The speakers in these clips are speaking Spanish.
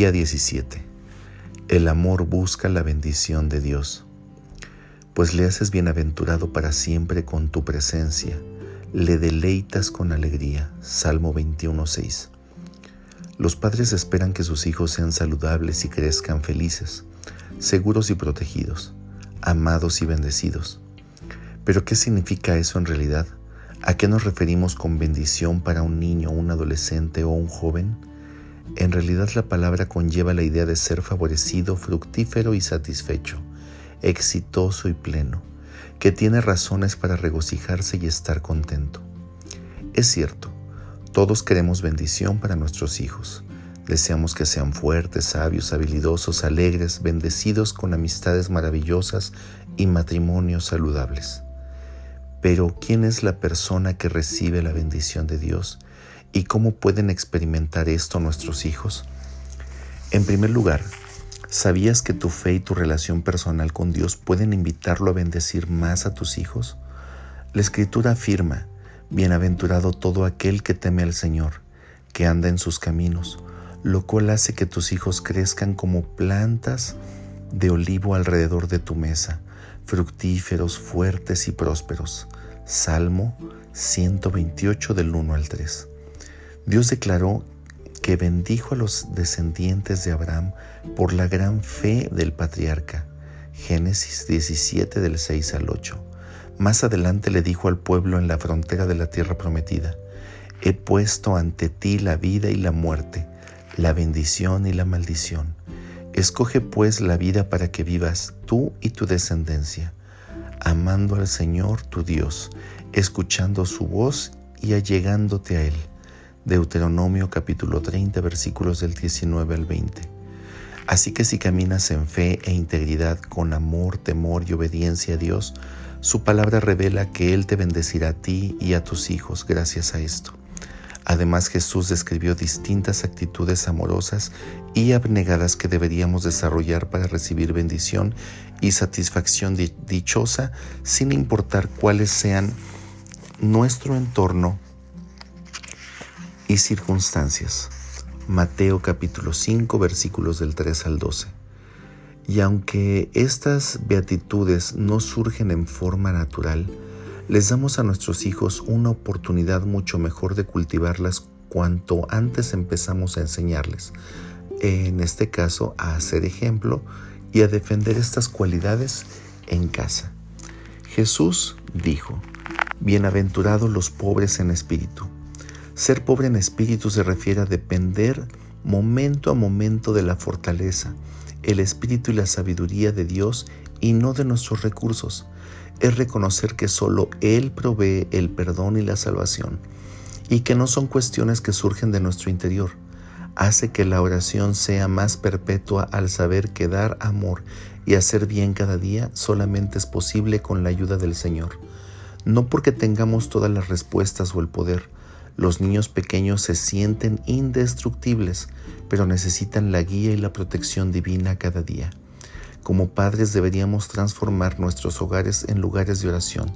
Día 17. El amor busca la bendición de Dios, pues le haces bienaventurado para siempre con tu presencia, le deleitas con alegría. Salmo 21.6. Los padres esperan que sus hijos sean saludables y crezcan felices, seguros y protegidos, amados y bendecidos. Pero ¿qué significa eso en realidad? ¿A qué nos referimos con bendición para un niño, un adolescente o un joven? En realidad la palabra conlleva la idea de ser favorecido, fructífero y satisfecho, exitoso y pleno, que tiene razones para regocijarse y estar contento. Es cierto, todos queremos bendición para nuestros hijos. Deseamos que sean fuertes, sabios, habilidosos, alegres, bendecidos con amistades maravillosas y matrimonios saludables. Pero ¿quién es la persona que recibe la bendición de Dios? ¿Y cómo pueden experimentar esto nuestros hijos? En primer lugar, ¿sabías que tu fe y tu relación personal con Dios pueden invitarlo a bendecir más a tus hijos? La escritura afirma, Bienaventurado todo aquel que teme al Señor, que anda en sus caminos, lo cual hace que tus hijos crezcan como plantas de olivo alrededor de tu mesa, fructíferos, fuertes y prósperos. Salmo 128 del 1 al 3. Dios declaró que bendijo a los descendientes de Abraham por la gran fe del patriarca. Génesis 17 del 6 al 8. Más adelante le dijo al pueblo en la frontera de la tierra prometida, He puesto ante ti la vida y la muerte, la bendición y la maldición. Escoge pues la vida para que vivas tú y tu descendencia, amando al Señor tu Dios, escuchando su voz y allegándote a Él Deuteronomio capítulo 30 versículos del 19 al 20. Así que si caminas en fe e integridad con amor, temor y obediencia a Dios, su palabra revela que Él te bendecirá a ti y a tus hijos gracias a esto. Además Jesús describió distintas actitudes amorosas y abnegadas que deberíamos desarrollar para recibir bendición y satisfacción dichosa sin importar cuáles sean nuestro entorno y circunstancias. Mateo capítulo 5 versículos del 3 al 12. Y aunque estas beatitudes no surgen en forma natural, les damos a nuestros hijos una oportunidad mucho mejor de cultivarlas cuanto antes empezamos a enseñarles, en este caso a hacer ejemplo y a defender estas cualidades en casa. Jesús dijo, Bienaventurados los pobres en espíritu ser pobre en espíritu se refiere a depender momento a momento de la fortaleza, el espíritu y la sabiduría de Dios y no de nuestros recursos. Es reconocer que solo Él provee el perdón y la salvación y que no son cuestiones que surgen de nuestro interior. Hace que la oración sea más perpetua al saber que dar amor y hacer bien cada día solamente es posible con la ayuda del Señor. No porque tengamos todas las respuestas o el poder, los niños pequeños se sienten indestructibles, pero necesitan la guía y la protección divina cada día. Como padres deberíamos transformar nuestros hogares en lugares de oración,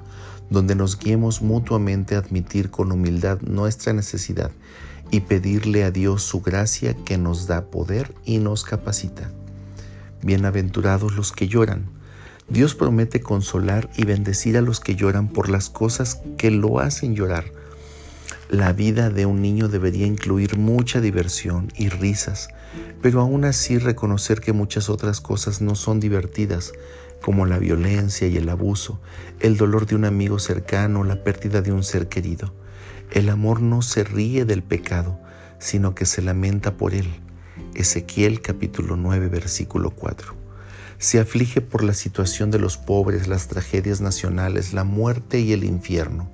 donde nos guiemos mutuamente a admitir con humildad nuestra necesidad y pedirle a Dios su gracia que nos da poder y nos capacita. Bienaventurados los que lloran. Dios promete consolar y bendecir a los que lloran por las cosas que lo hacen llorar la vida de un niño debería incluir mucha diversión y risas, pero aún así reconocer que muchas otras cosas no son divertidas, como la violencia y el abuso, el dolor de un amigo cercano, la pérdida de un ser querido. El amor no se ríe del pecado, sino que se lamenta por él. Ezequiel capítulo 9 versículo 4. Se aflige por la situación de los pobres, las tragedias nacionales, la muerte y el infierno.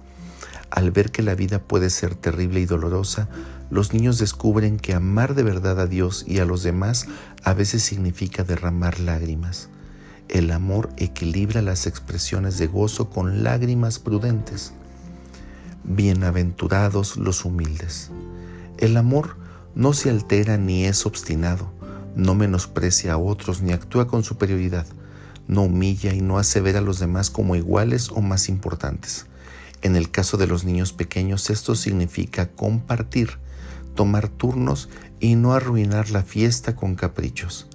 Al ver que la vida puede ser terrible y dolorosa, los niños descubren que amar de verdad a Dios y a los demás a veces significa derramar lágrimas. El amor equilibra las expresiones de gozo con lágrimas prudentes. Bienaventurados los humildes. El amor no se altera ni es obstinado, no menosprecia a otros ni actúa con superioridad, no humilla y no hace ver a los demás como iguales o más importantes. En el caso de los niños pequeños esto significa compartir, tomar turnos y no arruinar la fiesta con caprichos.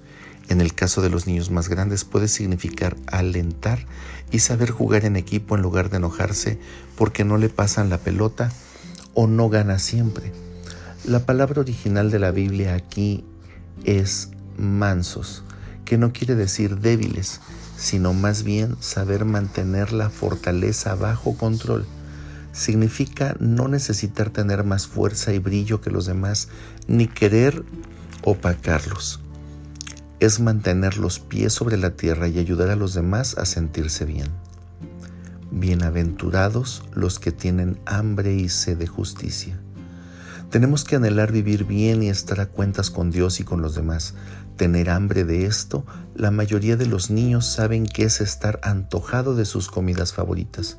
En el caso de los niños más grandes puede significar alentar y saber jugar en equipo en lugar de enojarse porque no le pasan la pelota o no gana siempre. La palabra original de la Biblia aquí es mansos, que no quiere decir débiles, sino más bien saber mantener la fortaleza bajo control. Significa no necesitar tener más fuerza y brillo que los demás, ni querer opacarlos es mantener los pies sobre la tierra y ayudar a los demás a sentirse bien. Bienaventurados los que tienen hambre y sed de justicia. Tenemos que anhelar vivir bien y estar a cuentas con Dios y con los demás. Tener hambre de esto, la mayoría de los niños saben que es estar antojado de sus comidas favoritas,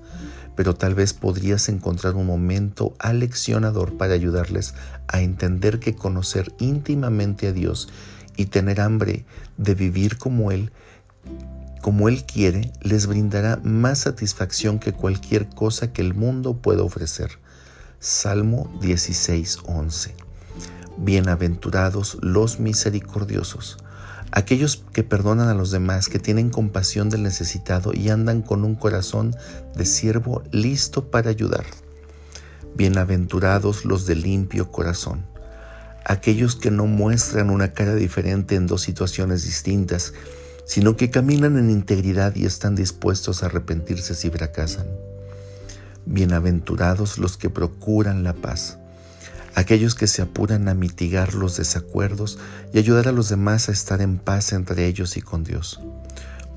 pero tal vez podrías encontrar un momento aleccionador para ayudarles a entender que conocer íntimamente a Dios y tener hambre de vivir como Él, como Él quiere, les brindará más satisfacción que cualquier cosa que el mundo pueda ofrecer. Salmo 16:11. Bienaventurados los misericordiosos, aquellos que perdonan a los demás, que tienen compasión del necesitado y andan con un corazón de siervo listo para ayudar. Bienaventurados los de limpio corazón aquellos que no muestran una cara diferente en dos situaciones distintas, sino que caminan en integridad y están dispuestos a arrepentirse si fracasan. Bienaventurados los que procuran la paz, aquellos que se apuran a mitigar los desacuerdos y ayudar a los demás a estar en paz entre ellos y con Dios.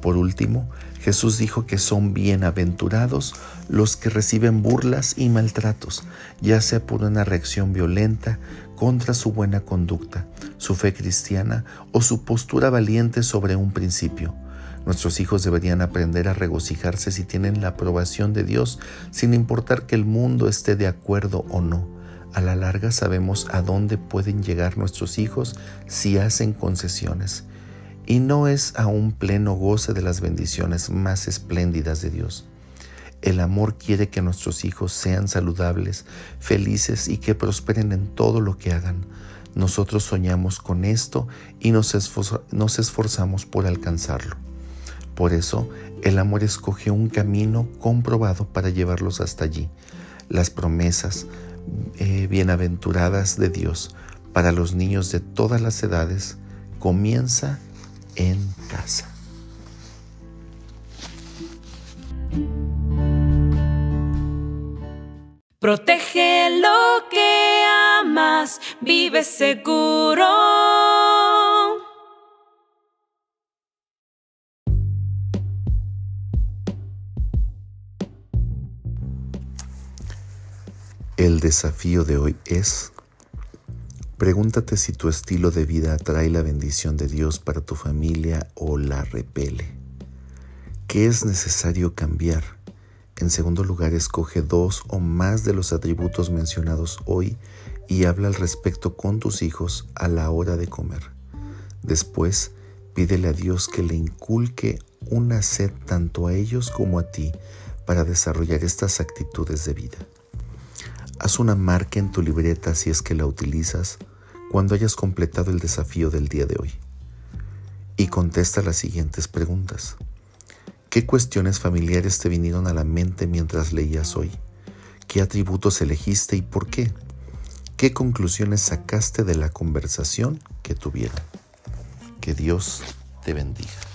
Por último, Jesús dijo que son bienaventurados los que reciben burlas y maltratos, ya sea por una reacción violenta contra su buena conducta, su fe cristiana o su postura valiente sobre un principio. Nuestros hijos deberían aprender a regocijarse si tienen la aprobación de Dios, sin importar que el mundo esté de acuerdo o no. A la larga sabemos a dónde pueden llegar nuestros hijos si hacen concesiones y no es a un pleno goce de las bendiciones más espléndidas de Dios. El amor quiere que nuestros hijos sean saludables, felices y que prosperen en todo lo que hagan. Nosotros soñamos con esto y nos, esforzamos por alcanzarlo. Por eso, el amor escoge un camino comprobado para llevarlos hasta allí. Las promesas eh, bienaventuradas de Dios para los niños de todas las edades comienza en casa. Protege lo que amas, vive seguro. El desafío de hoy es Pregúntate si tu estilo de vida atrae la bendición de Dios para tu familia o la repele. ¿Qué es necesario cambiar? En segundo lugar, escoge dos o más de los atributos mencionados hoy y habla al respecto con tus hijos a la hora de comer. Después, pídele a Dios que le inculque una sed tanto a ellos como a ti para desarrollar estas actitudes de vida. Haz una marca en tu libreta si es que la utilizas cuando hayas completado el desafío del día de hoy. Y contesta las siguientes preguntas. ¿Qué cuestiones familiares te vinieron a la mente mientras leías hoy? ¿Qué atributos elegiste y por qué? ¿Qué conclusiones sacaste de la conversación que tuvieron? Que Dios te bendiga.